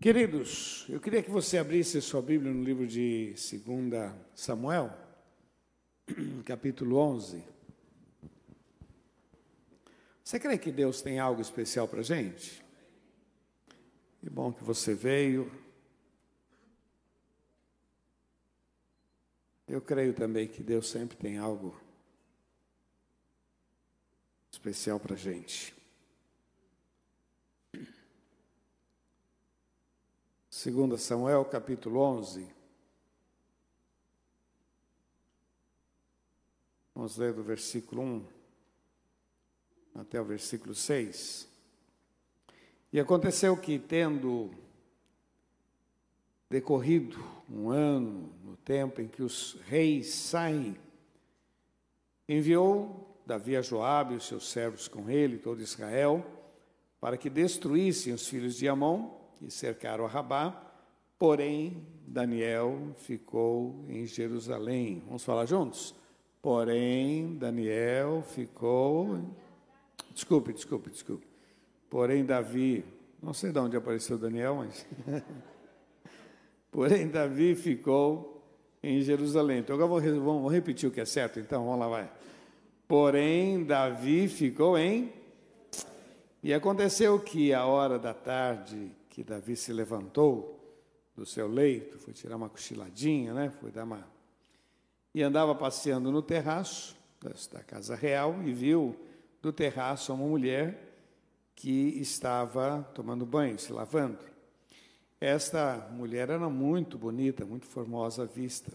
Queridos, eu queria que você abrisse sua Bíblia no livro de 2 Samuel, capítulo 11. Você crê que Deus tem algo especial para a gente? Que bom que você veio. Eu creio também que Deus sempre tem algo especial para a gente. 2 Samuel capítulo 11. Vamos ler do versículo 1 até o versículo 6. E aconteceu que, tendo decorrido um ano, no tempo em que os reis saem, enviou Davi a Joabe e os seus servos com ele, todo Israel, para que destruíssem os filhos de Amon e cercaram Rabá, porém Daniel ficou em Jerusalém. Vamos falar juntos? Porém Daniel ficou. Desculpe, desculpe, desculpe. Porém Davi, não sei de onde apareceu Daniel, mas. porém Davi ficou em Jerusalém. Então agora vou, vamos repetir o que é certo, então vamos lá, vai. Porém Davi ficou em. E aconteceu que a hora da tarde que Davi se levantou do seu leito, foi tirar uma cochiladinha, né? Foi dar uma e andava passeando no terraço da casa real e viu do terraço uma mulher que estava tomando banho, se lavando. Esta mulher era muito bonita, muito formosa à vista.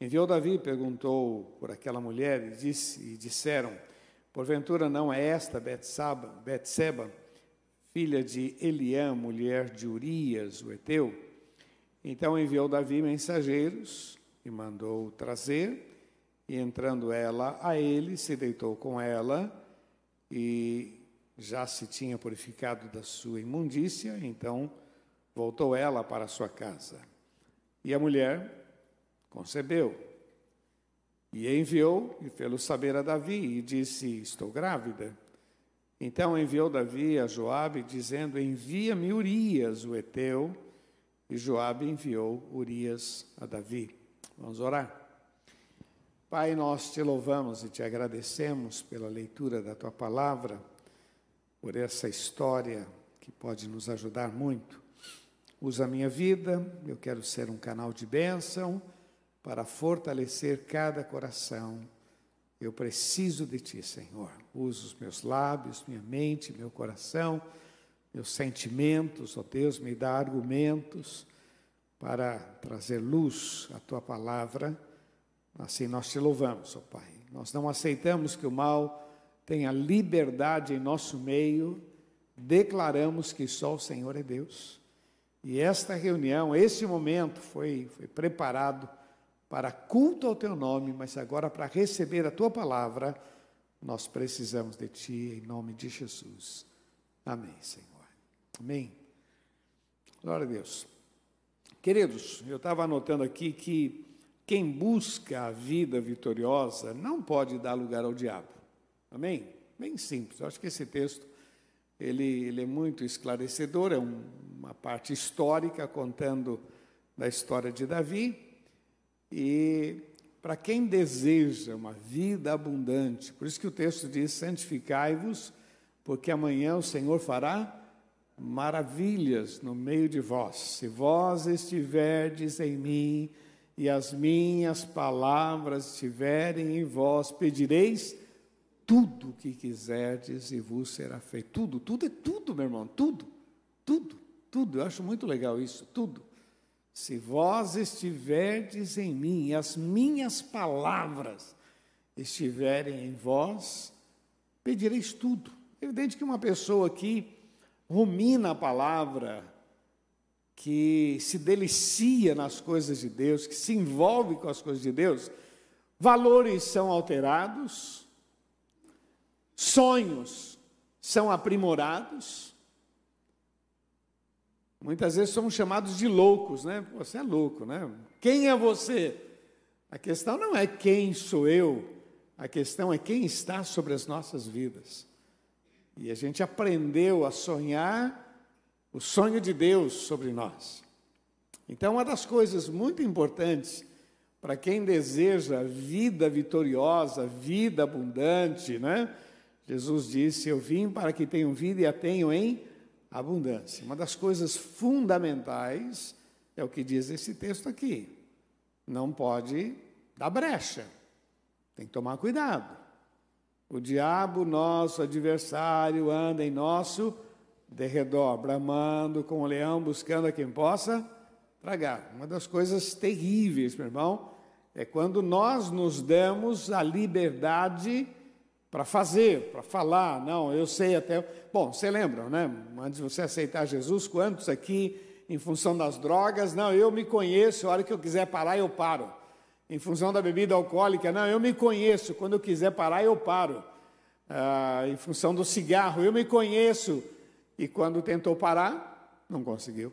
Enviou Davi, perguntou por aquela mulher e, disse, e disseram: Porventura não é esta Betseba, filha de Eliã, mulher de Urias, o Eteu. Então enviou Davi mensageiros e mandou trazer, e entrando ela a ele, se deitou com ela, e já se tinha purificado da sua imundícia, então voltou ela para sua casa. E a mulher concebeu, e enviou e fez saber a Davi, e disse: Estou grávida. Então enviou Davi a Joabe, dizendo: Envia-me Urias, o Eteu. E Joabe enviou Urias a Davi. Vamos orar. Pai, nós te louvamos e te agradecemos pela leitura da tua palavra, por essa história que pode nos ajudar muito. Usa a minha vida, eu quero ser um canal de bênção para fortalecer cada coração eu preciso de Ti, Senhor. Usa os meus lábios, minha mente, meu coração, meus sentimentos, ó Deus, me dá argumentos para trazer luz à Tua palavra. Assim nós te louvamos, ó Pai. Nós não aceitamos que o mal tenha liberdade em nosso meio, declaramos que só o Senhor é Deus. E esta reunião, esse momento foi, foi preparado para culto ao teu nome, mas agora para receber a tua palavra, nós precisamos de ti, em nome de Jesus. Amém, Senhor. Amém. Glória a Deus. Queridos, eu estava anotando aqui que quem busca a vida vitoriosa não pode dar lugar ao diabo. Amém? Bem simples. Eu acho que esse texto ele, ele é muito esclarecedor, é um, uma parte histórica contando da história de Davi e para quem deseja uma vida abundante, por isso que o texto diz: santificai-vos, porque amanhã o Senhor fará maravilhas no meio de vós. Se vós estiverdes em mim e as minhas palavras estiverem em vós, pedireis tudo o que quiserdes e vos será feito. Tudo, tudo é tudo, meu irmão, tudo, tudo, tudo. Eu acho muito legal isso, tudo. Se vós estiverdes em mim e as minhas palavras estiverem em vós, pedireis tudo. É evidente que uma pessoa que rumina a palavra, que se delicia nas coisas de Deus, que se envolve com as coisas de Deus, valores são alterados, sonhos são aprimorados, Muitas vezes somos chamados de loucos, né? Você é louco, né? Quem é você? A questão não é quem sou eu, a questão é quem está sobre as nossas vidas. E a gente aprendeu a sonhar o sonho de Deus sobre nós. Então, uma das coisas muito importantes para quem deseja vida vitoriosa, vida abundante, né? Jesus disse: Eu vim para que tenham vida e a tenham em abundância. Uma das coisas fundamentais é o que diz esse texto aqui. Não pode dar brecha. Tem que tomar cuidado. O diabo, nosso adversário, anda em nosso derredor, bramando com o leão, buscando a quem possa tragar. Uma das coisas terríveis, meu irmão, é quando nós nos damos a liberdade para fazer, para falar. Não, eu sei até. Bom, você lembra, né? Antes de você aceitar Jesus, quantos aqui, em função das drogas, não, eu me conheço, a hora que eu quiser parar, eu paro. Em função da bebida alcoólica, não, eu me conheço, quando eu quiser parar, eu paro. Ah, em função do cigarro, eu me conheço, e quando tentou parar, não conseguiu.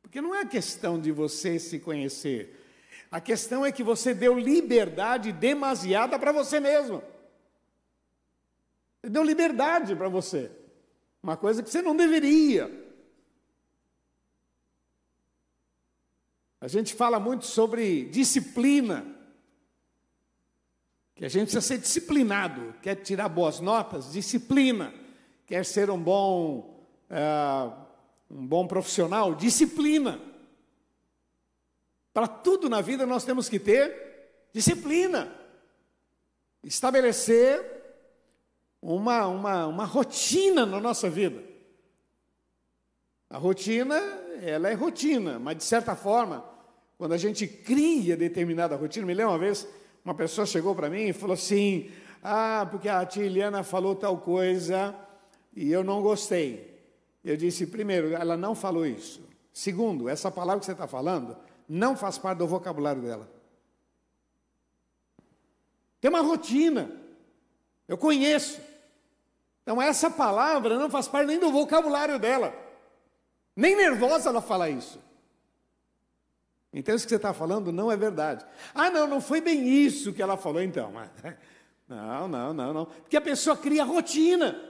Porque não é questão de você se conhecer, a questão é que você deu liberdade demasiada para você mesmo. Ele deu liberdade para você. Uma coisa que você não deveria. A gente fala muito sobre disciplina. Que a gente precisa ser disciplinado. Quer tirar boas notas? Disciplina. Quer ser um bom, uh, um bom profissional? Disciplina. Para tudo na vida nós temos que ter disciplina. Estabelecer uma, uma, uma rotina na nossa vida. A rotina, ela é rotina, mas de certa forma, quando a gente cria determinada rotina, me lembro uma vez, uma pessoa chegou para mim e falou assim: Ah, porque a tia Eliana falou tal coisa e eu não gostei. Eu disse: primeiro, ela não falou isso. Segundo, essa palavra que você está falando não faz parte do vocabulário dela. Tem uma rotina. Eu conheço. Então, essa palavra não faz parte nem do vocabulário dela. Nem nervosa ela fala isso. Então, isso que você está falando não é verdade. Ah, não, não foi bem isso que ela falou, então. Não, não, não, não. Porque a pessoa cria rotina.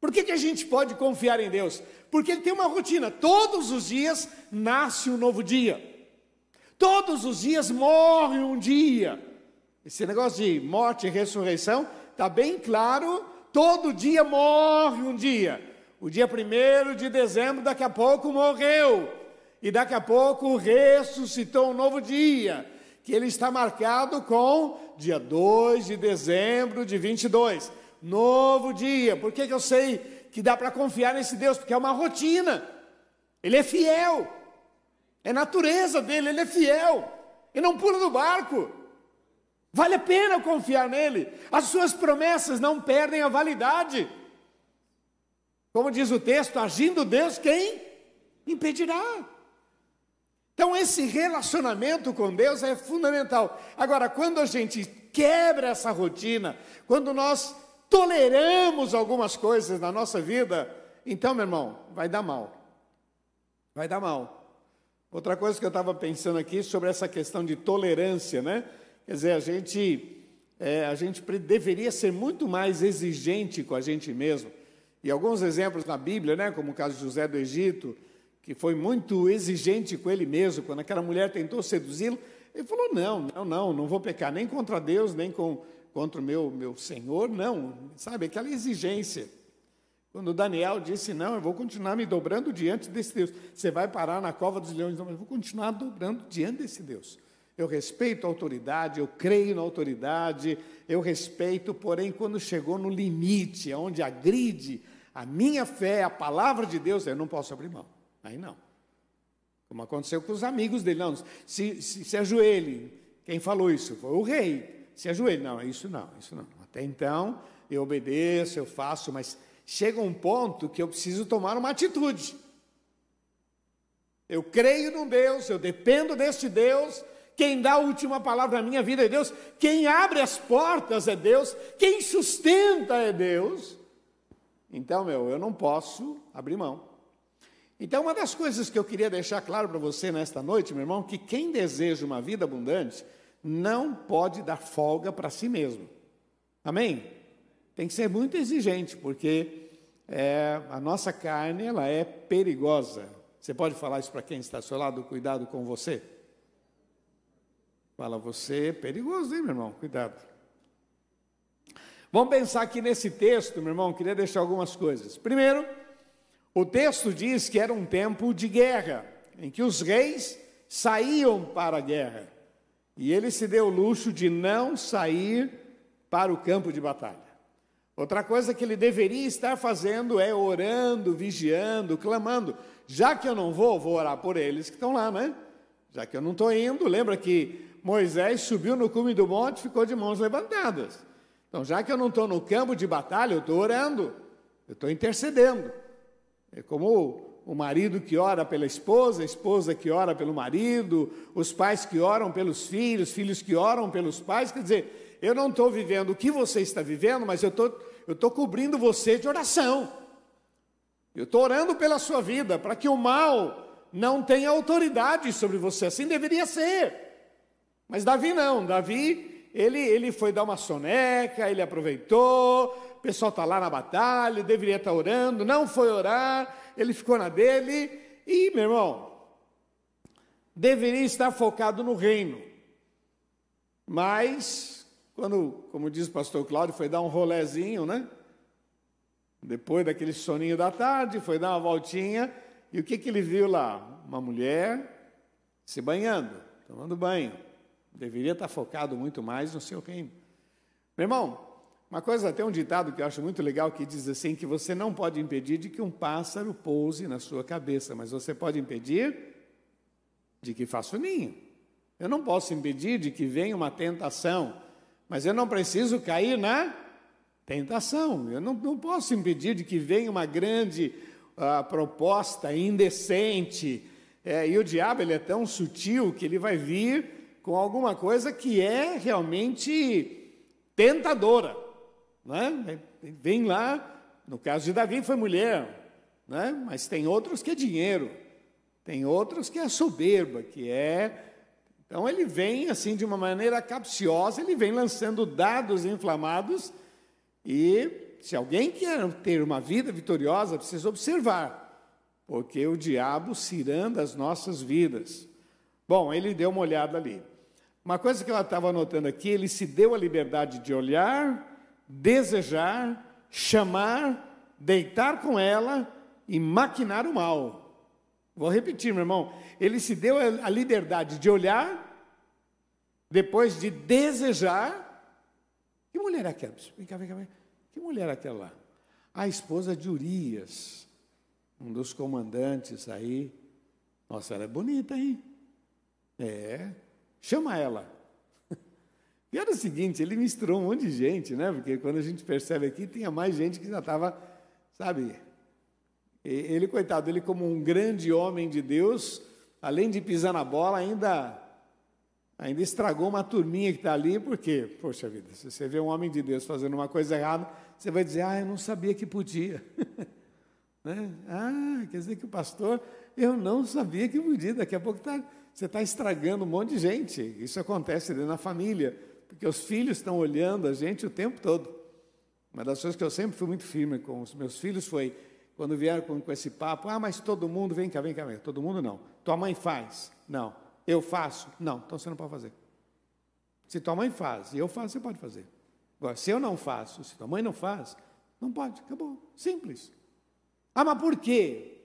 Por que, que a gente pode confiar em Deus? Porque Ele tem uma rotina. Todos os dias nasce um novo dia. Todos os dias morre um dia. Esse negócio de morte e ressurreição está bem claro. Todo dia morre um dia. O dia 1 de dezembro, daqui a pouco, morreu. E daqui a pouco ressuscitou um novo dia. Que ele está marcado com dia 2 de dezembro de 22 novo dia. Por que, que eu sei que dá para confiar nesse Deus? Porque é uma rotina. Ele é fiel. É natureza dele, ele é fiel. Ele não pula do barco. Vale a pena confiar nele. As suas promessas não perdem a validade. Como diz o texto, agindo Deus, quem impedirá? Então, esse relacionamento com Deus é fundamental. Agora, quando a gente quebra essa rotina, quando nós toleramos algumas coisas na nossa vida, então, meu irmão, vai dar mal. Vai dar mal. Outra coisa que eu estava pensando aqui sobre essa questão de tolerância, né? Quer dizer, a gente, é, a gente deveria ser muito mais exigente com a gente mesmo. E alguns exemplos na Bíblia, né? Como o caso de José do Egito, que foi muito exigente com ele mesmo, quando aquela mulher tentou seduzi-lo, ele falou: não, não, não, não vou pecar nem contra Deus, nem com, contra o meu, meu Senhor, não, sabe, aquela exigência. Quando Daniel disse, não, eu vou continuar me dobrando diante desse Deus. Você vai parar na cova dos leões, não, eu vou continuar dobrando diante desse Deus. Eu respeito a autoridade, eu creio na autoridade, eu respeito, porém, quando chegou no limite, onde agride a minha fé, a palavra de Deus, eu não posso abrir mão. Aí não. Como aconteceu com os amigos dele, não, se, se, se ajoelhe. Quem falou isso? Foi o rei se ajoelhe. Não, isso não, isso não. Até então, eu obedeço, eu faço, mas chega um ponto que eu preciso tomar uma atitude. Eu creio num Deus, eu dependo deste Deus. Quem dá a última palavra na minha vida é Deus. Quem abre as portas é Deus. Quem sustenta é Deus. Então, meu, eu não posso abrir mão. Então, uma das coisas que eu queria deixar claro para você nesta noite, meu irmão, que quem deseja uma vida abundante, não pode dar folga para si mesmo. Amém? Tem que ser muito exigente, porque é, a nossa carne ela é perigosa. Você pode falar isso para quem está ao seu lado? Cuidado com você. Fala, você é perigoso, hein, meu irmão? Cuidado. Vamos pensar aqui nesse texto, meu irmão, queria deixar algumas coisas. Primeiro, o texto diz que era um tempo de guerra, em que os reis saíam para a guerra. E ele se deu o luxo de não sair para o campo de batalha. Outra coisa que ele deveria estar fazendo é orando, vigiando, clamando. Já que eu não vou, vou orar por eles que estão lá, né? Já que eu não estou indo, lembra que Moisés subiu no cume do monte e ficou de mãos levantadas. Então, já que eu não estou no campo de batalha, eu estou orando, eu estou intercedendo. É como o marido que ora pela esposa, a esposa que ora pelo marido, os pais que oram pelos filhos, filhos que oram pelos pais. Quer dizer, eu não estou vivendo o que você está vivendo, mas eu estou tô cobrindo você de oração. Eu estou orando pela sua vida, para que o mal não tenha autoridade sobre você. Assim deveria ser. Mas Davi não. Davi, ele, ele foi dar uma soneca, ele aproveitou. O pessoal está lá na batalha, deveria estar tá orando, não foi orar ele ficou na dele, e, meu irmão, deveria estar focado no reino. Mas, quando, como diz o pastor Cláudio, foi dar um rolezinho, né? Depois daquele soninho da tarde, foi dar uma voltinha, e o que, que ele viu lá? Uma mulher se banhando, tomando banho. Deveria estar focado muito mais no seu reino. Meu irmão, uma coisa, tem um ditado que eu acho muito legal que diz assim: que você não pode impedir de que um pássaro pouse na sua cabeça, mas você pode impedir de que faça o ninho. Eu não posso impedir de que venha uma tentação, mas eu não preciso cair na tentação. Eu não, não posso impedir de que venha uma grande uh, proposta indecente. É, e o diabo ele é tão sutil que ele vai vir com alguma coisa que é realmente tentadora. Né? Vem lá, no caso de Davi foi mulher, né? mas tem outros que é dinheiro, tem outros que é soberba, que é. Então ele vem assim de uma maneira capciosa, ele vem lançando dados inflamados e se alguém quer ter uma vida vitoriosa, precisa observar, porque o diabo ciranda as nossas vidas. Bom, ele deu uma olhada ali. Uma coisa que eu estava anotando aqui, ele se deu a liberdade de olhar, desejar, chamar, deitar com ela e maquinar o mal. Vou repetir, meu irmão. Ele se deu a liberdade de olhar, depois de desejar. Que mulher é aquela? Vem cá, vem cá, vem cá. Que mulher é aquela lá? A esposa de Urias, um dos comandantes aí. Nossa, ela é bonita, hein? É. Chama ela. E era o seguinte, ele misturou um monte de gente, né? Porque quando a gente percebe aqui, tinha mais gente que já estava, sabe? Ele, coitado, ele como um grande homem de Deus, além de pisar na bola, ainda ainda estragou uma turminha que está ali, porque, poxa vida, se você vê um homem de Deus fazendo uma coisa errada, você vai dizer, ah, eu não sabia que podia. né? Ah, quer dizer que o pastor, eu não sabia que podia, daqui a pouco tá, você está estragando um monte de gente. Isso acontece dentro da família porque os filhos estão olhando a gente o tempo todo. Uma das coisas que eu sempre fui muito firme com os meus filhos foi, quando vieram com, com esse papo, ah, mas todo mundo, vem cá, vem cá, vem cá. todo mundo não. Tua mãe faz? Não. Eu faço? Não, então você não pode fazer. Se tua mãe faz e eu faço, você pode fazer. Agora, se eu não faço, se tua mãe não faz, não pode, acabou. Simples. Ah, mas por quê?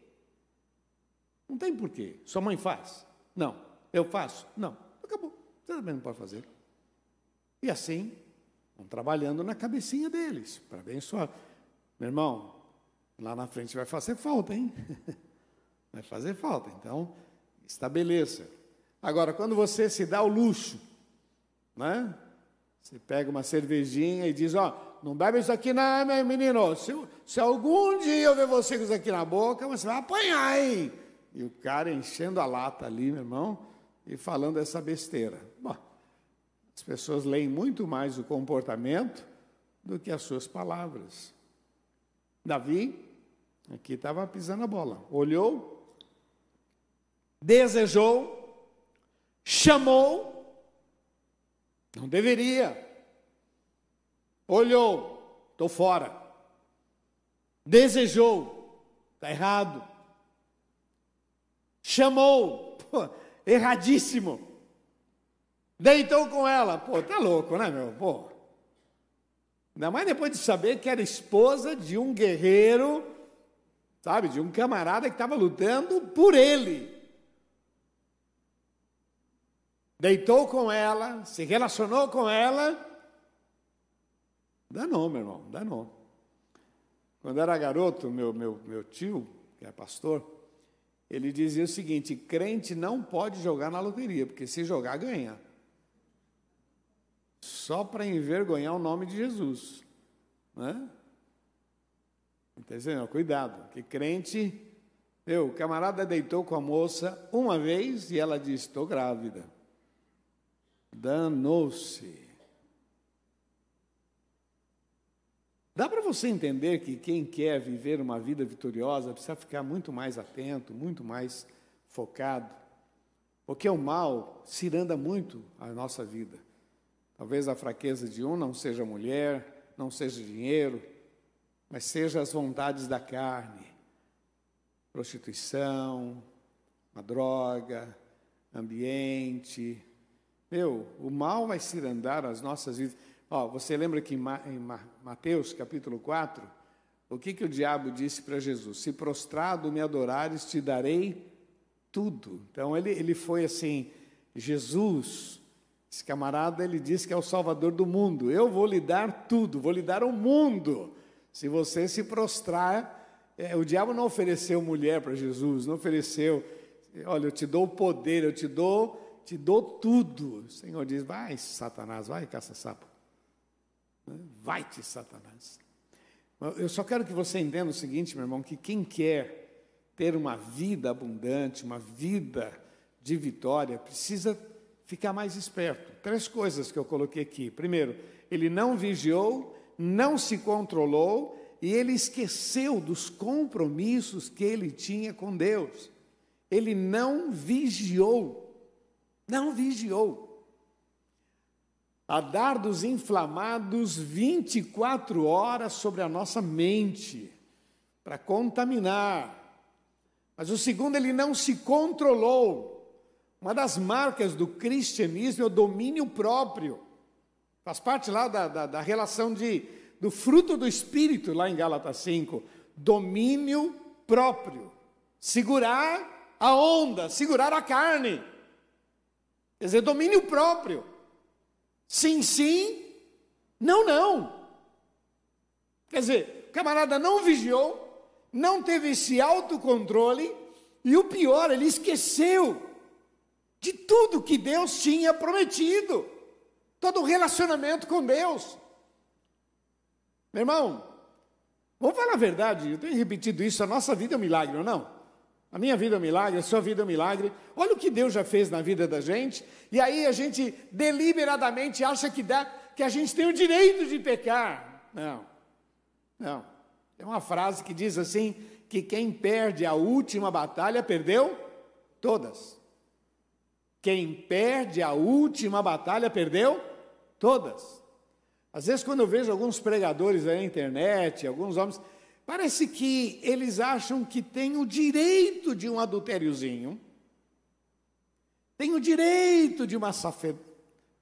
Não tem porquê. Sua mãe faz? Não. Eu faço? Não. Acabou. Você também não pode fazer. E assim, vão trabalhando na cabecinha deles, para abençoar. Meu irmão, lá na frente vai fazer falta, hein? Vai fazer falta. Então, estabeleça. Agora, quando você se dá o luxo, né? Você pega uma cervejinha e diz, ó, não bebe isso aqui não, meu menino. Se, se algum dia eu ver você com isso aqui na boca, você vai apanhar, hein? E o cara enchendo a lata ali, meu irmão, e falando essa besteira. Bom, as pessoas leem muito mais o comportamento do que as suas palavras. Davi, aqui estava pisando a bola, olhou, desejou, chamou, não deveria, olhou, estou fora, Desejou, está errado. Chamou, pô, erradíssimo. Deitou com ela, pô, tá louco, né, meu? Pô. Ainda mais depois de saber que era esposa de um guerreiro, sabe, de um camarada que estava lutando por ele. Deitou com ela, se relacionou com ela. Danou, meu irmão, danou. Quando era garoto, meu, meu, meu tio, que é pastor, ele dizia o seguinte: crente não pode jogar na loteria, porque se jogar, ganha. Só para envergonhar o nome de Jesus. Né? Entendeu? Cuidado, que crente. Eu, o camarada deitou com a moça uma vez e ela disse: Estou grávida. Danou-se. Dá para você entender que quem quer viver uma vida vitoriosa precisa ficar muito mais atento, muito mais focado, porque o mal ciranda muito a nossa vida. Talvez a fraqueza de um não seja mulher, não seja dinheiro, mas seja as vontades da carne, prostituição, a droga, ambiente. Meu, o mal vai cirandar as nossas vidas. Ó, você lembra que em Mateus capítulo 4, o que, que o diabo disse para Jesus? Se prostrado me adorares, te darei tudo. Então ele, ele foi assim, Jesus, esse camarada, ele disse que é o salvador do mundo. Eu vou lhe dar tudo, vou lhe dar o mundo. Se você se prostrar, é, o diabo não ofereceu mulher para Jesus, não ofereceu, olha, eu te dou o poder, eu te dou, te dou tudo. O Senhor diz, vai, Satanás, vai, caça-sapo. Vai-te, Satanás. Eu só quero que você entenda o seguinte, meu irmão, que quem quer ter uma vida abundante, uma vida de vitória, precisa ficar mais esperto. Três coisas que eu coloquei aqui. Primeiro, ele não vigiou, não se controlou e ele esqueceu dos compromissos que ele tinha com Deus. Ele não vigiou. Não vigiou a dardos inflamados 24 horas sobre a nossa mente, para contaminar. Mas o segundo, ele não se controlou. Uma das marcas do cristianismo é o domínio próprio. Faz parte lá da, da, da relação de, do fruto do Espírito, lá em Gálatas 5. Domínio próprio. Segurar a onda, segurar a carne. Quer dizer, domínio próprio. Sim, sim, não, não. Quer dizer, o camarada não vigiou, não teve esse autocontrole, e o pior, ele esqueceu de tudo que Deus tinha prometido, todo o relacionamento com Deus. Meu irmão, vamos falar a verdade, eu tenho repetido isso, a nossa vida é um milagre, ou não? A minha vida é um milagre, a sua vida é um milagre. Olha o que Deus já fez na vida da gente. E aí a gente deliberadamente acha que dá, que a gente tem o direito de pecar. Não. Não. Tem uma frase que diz assim: que quem perde a última batalha perdeu todas. Quem perde a última batalha perdeu todas. Às vezes, quando eu vejo alguns pregadores aí na internet, alguns homens, Parece que eles acham que tem o direito de um adultériozinho, tem o direito de uma safed...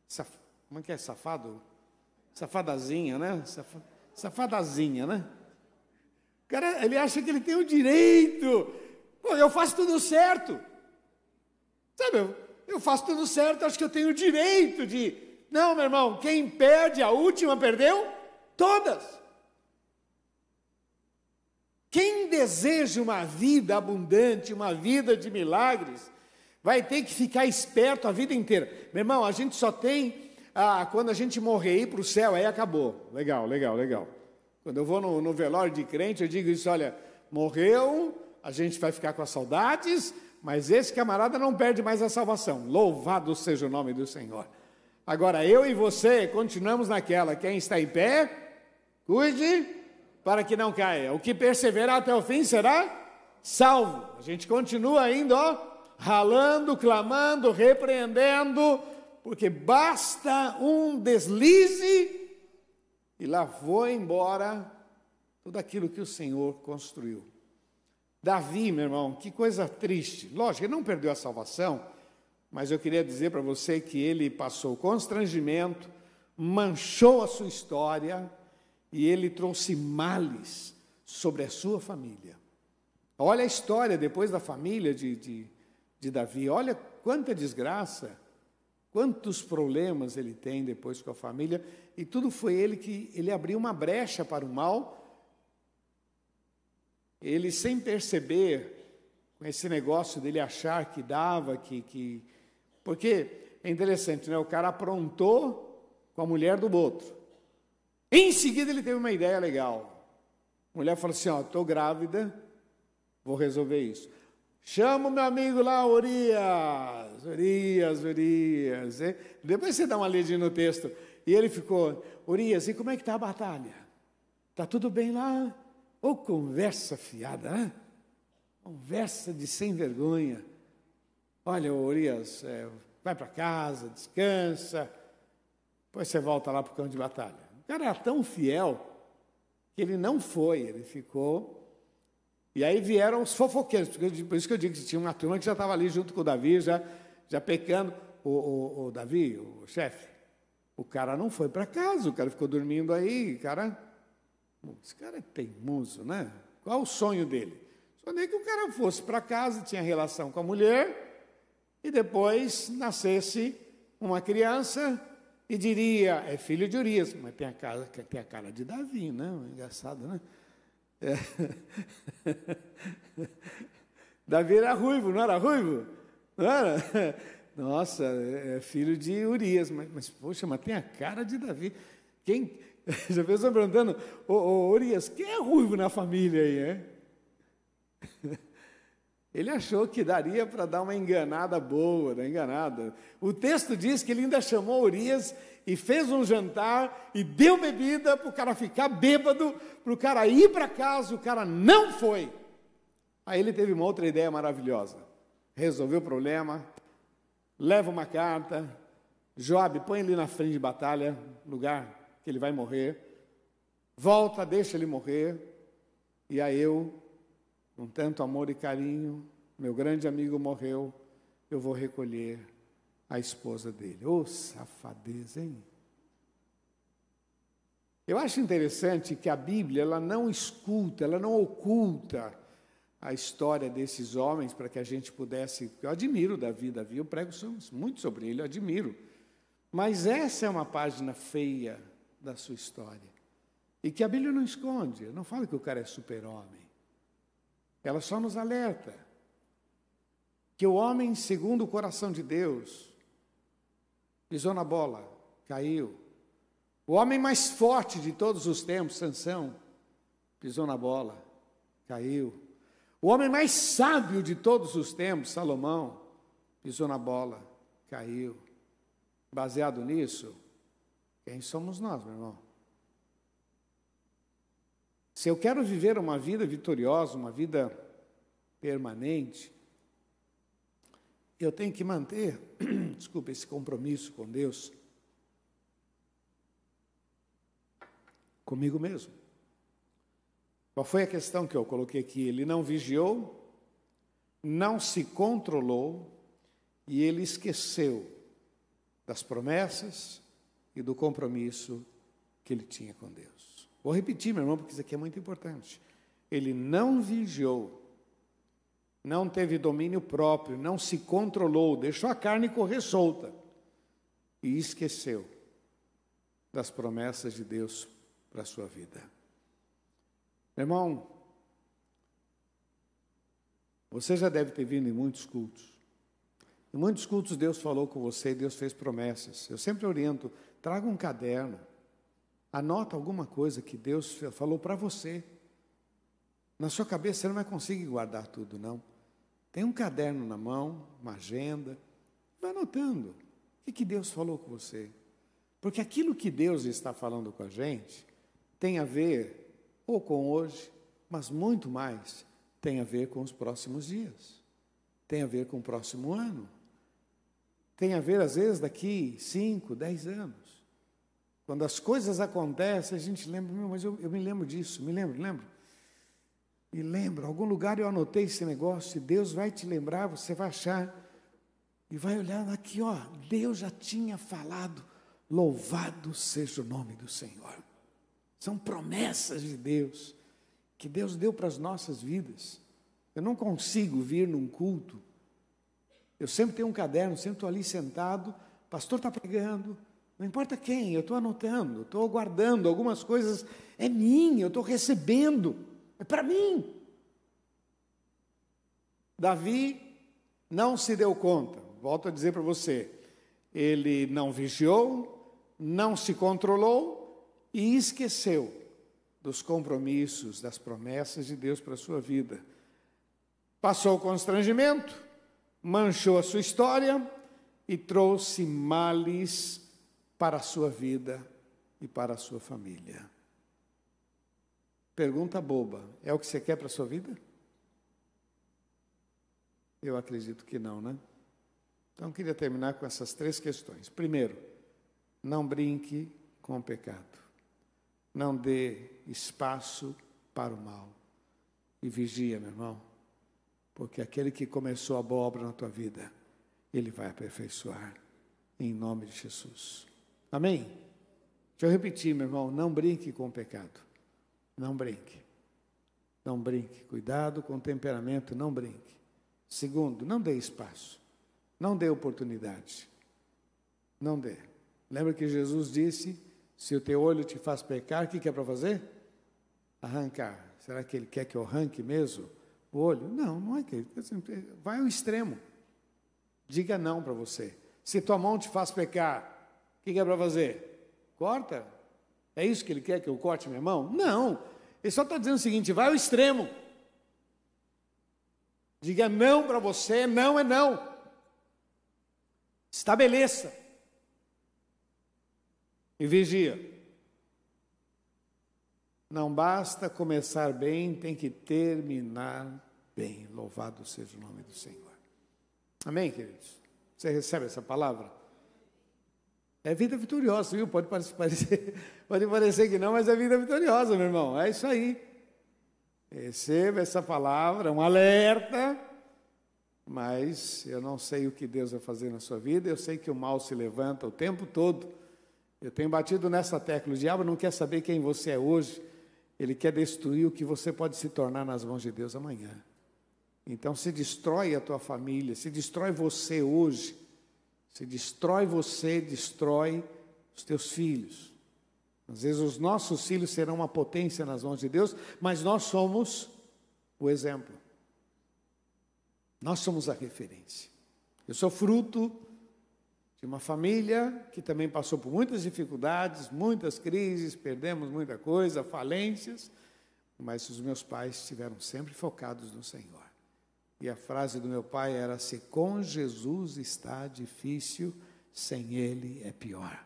Saf... Como é que é safado? Safadazinha, né? Saf... Safadazinha, né? O cara, ele acha que ele tem o direito. Pô, eu faço tudo certo. Sabe, eu faço tudo certo, acho que eu tenho o direito de. Não, meu irmão, quem perde a última perdeu todas. Quem deseja uma vida abundante, uma vida de milagres, vai ter que ficar esperto a vida inteira. Meu irmão, a gente só tem, ah, quando a gente morrer ir para o céu, aí acabou. Legal, legal, legal. Quando eu vou no, no velório de crente, eu digo isso: olha, morreu, a gente vai ficar com as saudades, mas esse camarada não perde mais a salvação. Louvado seja o nome do Senhor. Agora, eu e você continuamos naquela. Quem está em pé, cuide para que não caia. O que perseverar até o fim será salvo. A gente continua ainda, ó, ralando, clamando, repreendendo, porque basta um deslize e lá foi embora tudo aquilo que o Senhor construiu. Davi, meu irmão, que coisa triste. Lógico, ele não perdeu a salvação, mas eu queria dizer para você que ele passou constrangimento, manchou a sua história e ele trouxe males sobre a sua família. Olha a história depois da família de, de, de Davi, olha quanta desgraça, quantos problemas ele tem depois com a família, e tudo foi ele que ele abriu uma brecha para o mal ele sem perceber, com esse negócio dele achar que dava, que, que. Porque é interessante, né? O cara aprontou com a mulher do outro. Em seguida ele teve uma ideia legal. A mulher falou assim: Ó, estou grávida, vou resolver isso. Chama o meu amigo lá, Urias, Urias, Urias. Depois você dá uma lidinha no texto. E ele ficou, Urias, e como é que está a batalha? Está tudo bem lá? Ô oh, conversa fiada, né? Conversa de sem vergonha. Olha, Urias, é, vai para casa, descansa, depois você volta lá para o campo de batalha. Cara era tão fiel que ele não foi, ele ficou. E aí vieram os fofoqueiros, por isso que eu digo que tinha uma turma que já estava ali junto com o Davi, já, já pecando. O, o, o Davi, o chefe, o cara não foi para casa, o cara ficou dormindo aí, cara esse cara é teimoso, né? Qual o sonho dele? Só nem que o cara fosse para casa, tinha relação com a mulher, e depois nascesse uma criança e diria, é filho de Urias, mas tem a cara, tem a cara de Davi, né? Engraçado, né? É. Davi era ruivo, não era ruivo? Não era? Nossa, é filho de Urias, mas, mas poxa, mas tem a cara de Davi. Quem, Já pensou perguntando, ô, ô Urias, quem é ruivo na família aí, é? Ele achou que daria para dar uma enganada boa, uma enganada. O texto diz que ele ainda chamou Urias e fez um jantar e deu bebida para o cara ficar bêbado, para o cara ir para casa, o cara não foi. Aí ele teve uma outra ideia maravilhosa. Resolveu o problema, leva uma carta, Joab, põe ele na frente de batalha, lugar que ele vai morrer, volta, deixa ele morrer, e aí eu, com tanto amor e carinho, meu grande amigo morreu, eu vou recolher a esposa dele. Ô oh, safadeza, hein? Eu acho interessante que a Bíblia ela não escuta, ela não oculta a história desses homens para que a gente pudesse. Eu admiro Davi, Davi, eu prego muito sobre ele, eu admiro. Mas essa é uma página feia da sua história. E que a Bíblia não esconde, não fala que o cara é super-homem. Ela só nos alerta que o homem, segundo o coração de Deus, pisou na bola, caiu. O homem mais forte de todos os tempos, Sansão, pisou na bola, caiu. O homem mais sábio de todos os tempos, Salomão, pisou na bola, caiu. Baseado nisso, quem somos nós, meu irmão? Se eu quero viver uma vida vitoriosa, uma vida permanente, eu tenho que manter, desculpa, esse compromisso com Deus, comigo mesmo. Qual foi a questão que eu coloquei aqui? Ele não vigiou, não se controlou e ele esqueceu das promessas, e do compromisso que ele tinha com Deus. Vou repetir, meu irmão, porque isso aqui é muito importante. Ele não vigiou, não teve domínio próprio, não se controlou, deixou a carne correr solta e esqueceu das promessas de Deus para a sua vida. Meu irmão, você já deve ter vindo em muitos cultos. Em muitos cultos Deus falou com você, Deus fez promessas. Eu sempre oriento, Traga um caderno. Anota alguma coisa que Deus falou para você. Na sua cabeça você não vai conseguir guardar tudo, não. Tem um caderno na mão, uma agenda. Vai anotando. O que Deus falou com você? Porque aquilo que Deus está falando com a gente tem a ver ou com hoje, mas muito mais tem a ver com os próximos dias. Tem a ver com o próximo ano. Tem a ver, às vezes, daqui cinco, dez anos. Quando as coisas acontecem, a gente lembra, mas eu, eu me lembro disso, me lembro, lembro. Me lembro, algum lugar eu anotei esse negócio, e Deus vai te lembrar, você vai achar, e vai olhar aqui, ó, Deus já tinha falado, louvado seja o nome do Senhor. São promessas de Deus, que Deus deu para as nossas vidas. Eu não consigo vir num culto, eu sempre tenho um caderno, sempre estou ali sentado, pastor está pregando, não importa quem, eu estou anotando, estou guardando algumas coisas, é minha, eu estou recebendo, é para mim. Davi não se deu conta, volto a dizer para você, ele não vigiou, não se controlou e esqueceu dos compromissos, das promessas de Deus para a sua vida. Passou o constrangimento, manchou a sua história e trouxe males para a sua vida e para a sua família. Pergunta boba: é o que você quer para a sua vida? Eu acredito que não, né? Então, queria terminar com essas três questões. Primeiro, não brinque com o pecado. Não dê espaço para o mal. E vigia, meu irmão, porque aquele que começou a boa obra na tua vida, ele vai aperfeiçoar, em nome de Jesus. Amém? Deixa eu repetir, meu irmão, não brinque com o pecado. Não brinque. Não brinque. Cuidado com o temperamento, não brinque. Segundo, não dê espaço. Não dê oportunidade. Não dê. Lembra que Jesus disse: se o teu olho te faz pecar, o que, que é para fazer? Arrancar. Será que ele quer que eu arranque mesmo o olho? Não, não é que ele. Vai ao extremo. Diga não para você. Se tua mão te faz pecar, que, que é para fazer? Corta? É isso que ele quer que eu corte minha mão? Não. Ele só está dizendo o seguinte: vai ao extremo. Diga não para você, não é não. Estabeleça. E vigia. Não basta começar bem, tem que terminar bem. Louvado seja o nome do Senhor. Amém, queridos? Você recebe essa palavra? É vida vitoriosa, viu? Pode parecer, pode parecer que não, mas é vida vitoriosa, meu irmão. É isso aí. Receba essa palavra, um alerta. Mas eu não sei o que Deus vai fazer na sua vida. Eu sei que o mal se levanta o tempo todo. Eu tenho batido nessa tecla. O diabo não quer saber quem você é hoje. Ele quer destruir o que você pode se tornar nas mãos de Deus amanhã. Então se destrói a tua família, se destrói você hoje se destrói você, destrói os teus filhos. Às vezes os nossos filhos serão uma potência nas mãos de Deus, mas nós somos o exemplo. Nós somos a referência. Eu sou fruto de uma família que também passou por muitas dificuldades, muitas crises, perdemos muita coisa, falências, mas os meus pais estiveram sempre focados no Senhor. E a frase do meu pai era: se com Jesus está difícil, sem Ele é pior.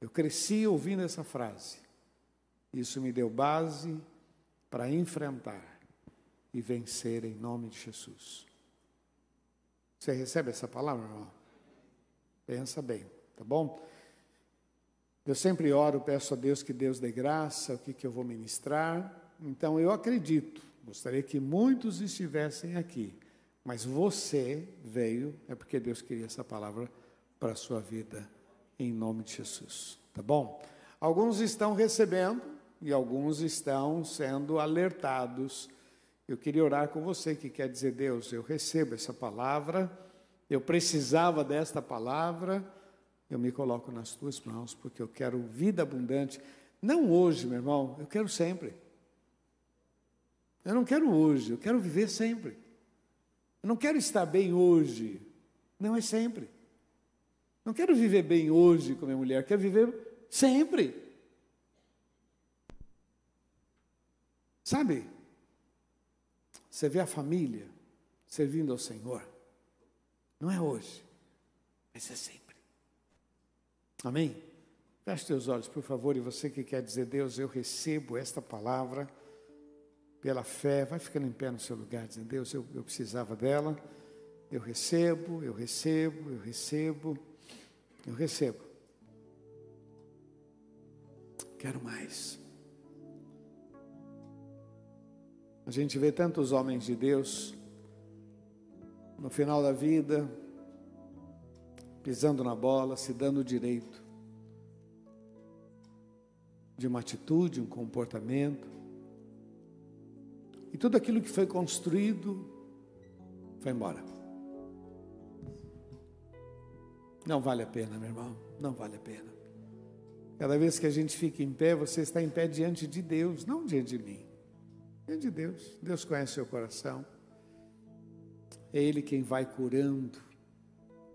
Eu cresci ouvindo essa frase. Isso me deu base para enfrentar e vencer em nome de Jesus. Você recebe essa palavra, irmão? Pensa bem, tá bom? Eu sempre oro, peço a Deus que Deus dê graça, o que, que eu vou ministrar. Então eu acredito Gostaria que muitos estivessem aqui, mas você veio, é porque Deus queria essa palavra para a sua vida, em nome de Jesus. Tá bom? Alguns estão recebendo e alguns estão sendo alertados. Eu queria orar com você que quer dizer, Deus, eu recebo essa palavra, eu precisava desta palavra, eu me coloco nas tuas mãos, porque eu quero vida abundante. Não hoje, meu irmão, eu quero sempre. Eu não quero hoje, eu quero viver sempre. Eu não quero estar bem hoje, não é sempre. Não quero viver bem hoje com minha mulher, quero viver sempre. Sabe? Você vê a família servindo ao Senhor. Não é hoje, mas é sempre. Amém? Feche teus olhos, por favor, e você que quer dizer, Deus, eu recebo esta palavra pela fé, vai ficando em pé no seu lugar, dizendo: Deus, eu, eu precisava dela, eu recebo, eu recebo, eu recebo, eu recebo. quero mais. A gente vê tantos homens de Deus no final da vida, pisando na bola, se dando direito de uma atitude, um comportamento. E tudo aquilo que foi construído foi embora. Não vale a pena, meu irmão, não vale a pena. Cada vez que a gente fica em pé, você está em pé diante de Deus, não diante de mim. Diante de Deus. Deus conhece seu coração. É Ele quem vai curando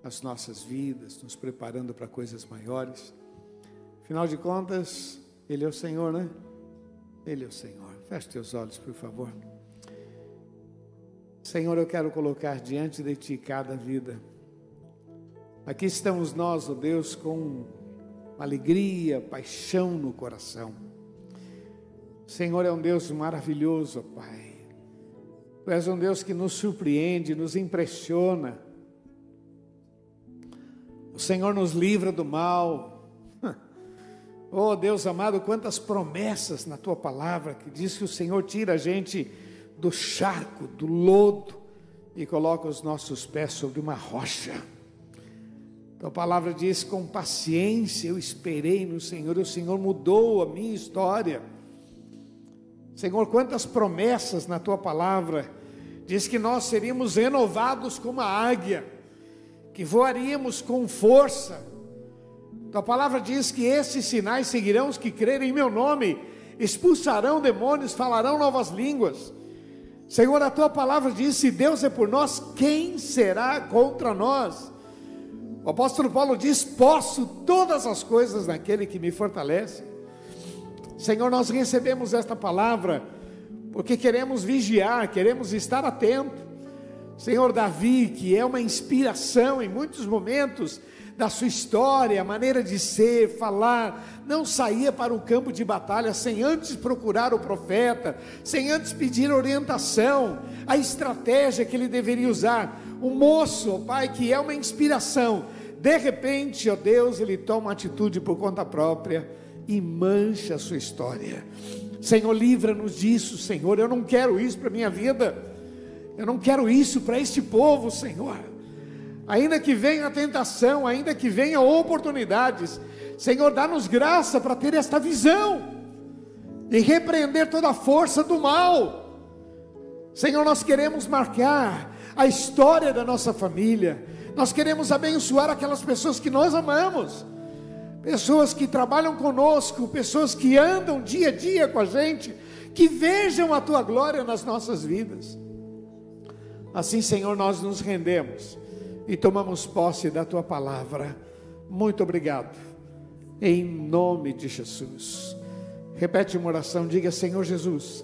as nossas vidas, nos preparando para coisas maiores. Afinal de contas, Ele é o Senhor, né? Ele é o Senhor. Feche teus olhos, por favor. Senhor, eu quero colocar diante de Ti cada vida. Aqui estamos nós, ó oh Deus, com alegria, paixão no coração. O Senhor é um Deus maravilhoso, ó Pai. Tu és um Deus que nos surpreende, nos impressiona. O Senhor nos livra do mal. Oh Deus amado, quantas promessas na tua palavra que diz que o Senhor tira a gente do charco, do lodo e coloca os nossos pés sobre uma rocha. Tua palavra diz: com paciência eu esperei no Senhor, e o Senhor mudou a minha história. Senhor, quantas promessas na tua palavra, diz que nós seríamos renovados como a águia, que voaríamos com força. Tua palavra diz que esses sinais seguirão os que crerem em meu nome, expulsarão demônios, falarão novas línguas. Senhor, a tua palavra diz: se Deus é por nós, quem será contra nós? O apóstolo Paulo diz: Posso todas as coisas naquele que me fortalece. Senhor, nós recebemos esta palavra porque queremos vigiar, queremos estar atento. Senhor Davi, que é uma inspiração em muitos momentos da sua história, maneira de ser, falar, não saía para o campo de batalha sem antes procurar o profeta, sem antes pedir orientação, a estratégia que ele deveria usar. Um moço, pai, que é uma inspiração, de repente, ó Deus, ele toma atitude por conta própria e mancha a sua história. Senhor, livra-nos disso, Senhor. Eu não quero isso para minha vida. Eu não quero isso para este povo, Senhor. Ainda que venha a tentação, ainda que venha oportunidades, Senhor, dá-nos graça para ter esta visão e repreender toda a força do mal. Senhor, nós queremos marcar a história da nossa família nós queremos abençoar aquelas pessoas que nós amamos, pessoas que trabalham conosco, pessoas que andam dia a dia com a gente, que vejam a tua glória nas nossas vidas. Assim, Senhor, nós nos rendemos e tomamos posse da tua palavra. Muito obrigado. Em nome de Jesus. Repete uma oração, diga Senhor Jesus.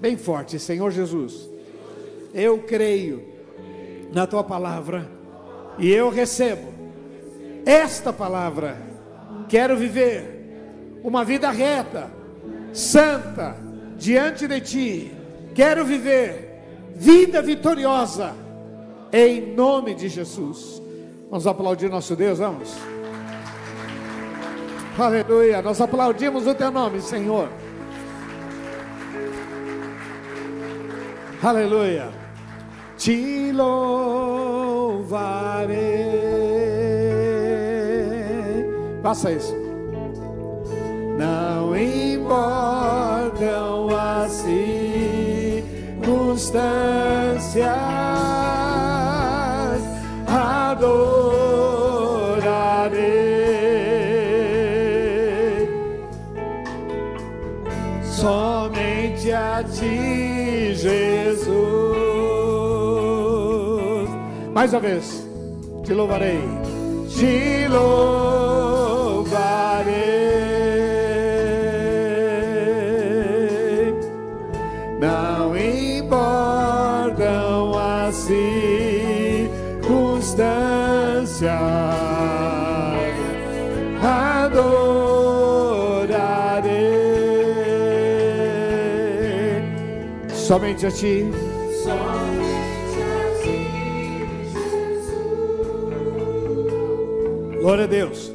Bem forte, Senhor Jesus. Eu creio na tua palavra e eu recebo esta palavra. Quero viver uma vida reta, santa, diante de ti. Quero viver vida vitoriosa, em nome de Jesus. Vamos aplaudir nosso Deus, vamos. Aleluia. Nós aplaudimos o teu nome, Senhor. Aleluia. Te louvarei. Faça isso. Não importam as circunstâncias, adorarei somente a ti, Jesus. Mais uma vez, te louvarei, te louvarei. Não importam as adorarei somente a ti. Glória a Deus.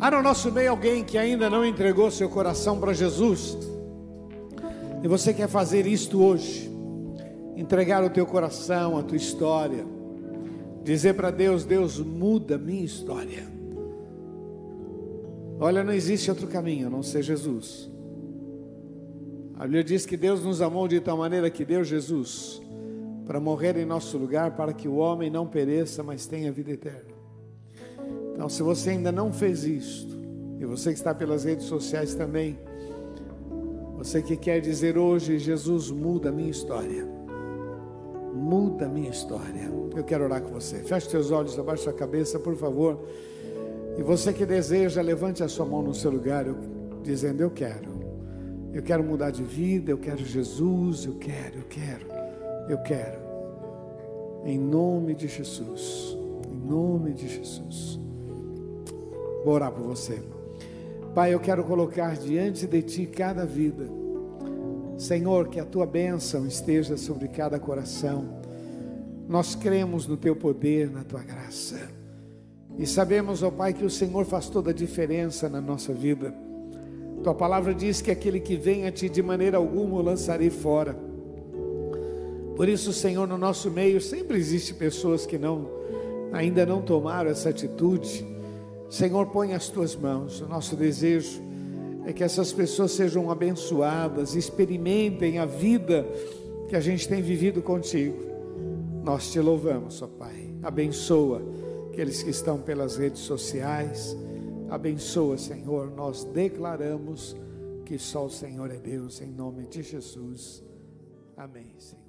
Há no nosso meio alguém que ainda não entregou seu coração para Jesus. E você quer fazer isto hoje. Entregar o teu coração, a tua história. Dizer para Deus: Deus, muda minha história. Olha, não existe outro caminho a não ser Jesus. A Bíblia diz que Deus nos amou de tal maneira que deu Jesus para morrer em nosso lugar, para que o homem não pereça, mas tenha vida eterna. Então, se você ainda não fez isto, e você que está pelas redes sociais também, você que quer dizer hoje, Jesus muda a minha história. Muda a minha história. Eu quero orar com você. Feche seus olhos, abaixe sua cabeça, por favor. E você que deseja, levante a sua mão no seu lugar, dizendo: Eu quero. Eu quero mudar de vida, eu quero Jesus, eu quero, eu quero, eu quero. Em nome de Jesus. Em nome de Jesus. Vou orar por você. Pai, eu quero colocar diante de Ti cada vida. Senhor, que a Tua bênção esteja sobre cada coração. Nós cremos no Teu poder, na Tua graça. E sabemos, ó Pai, que o Senhor faz toda a diferença na nossa vida. Tua palavra diz que aquele que vem a Ti de maneira alguma o lançarei fora. Por isso, Senhor, no nosso meio sempre existe pessoas que não ainda não tomaram essa atitude Senhor, põe as tuas mãos. O nosso desejo é que essas pessoas sejam abençoadas, experimentem a vida que a gente tem vivido contigo. Nós te louvamos, ó Pai. Abençoa aqueles que estão pelas redes sociais. Abençoa, Senhor. Nós declaramos que só o Senhor é Deus, em nome de Jesus. Amém, Senhor.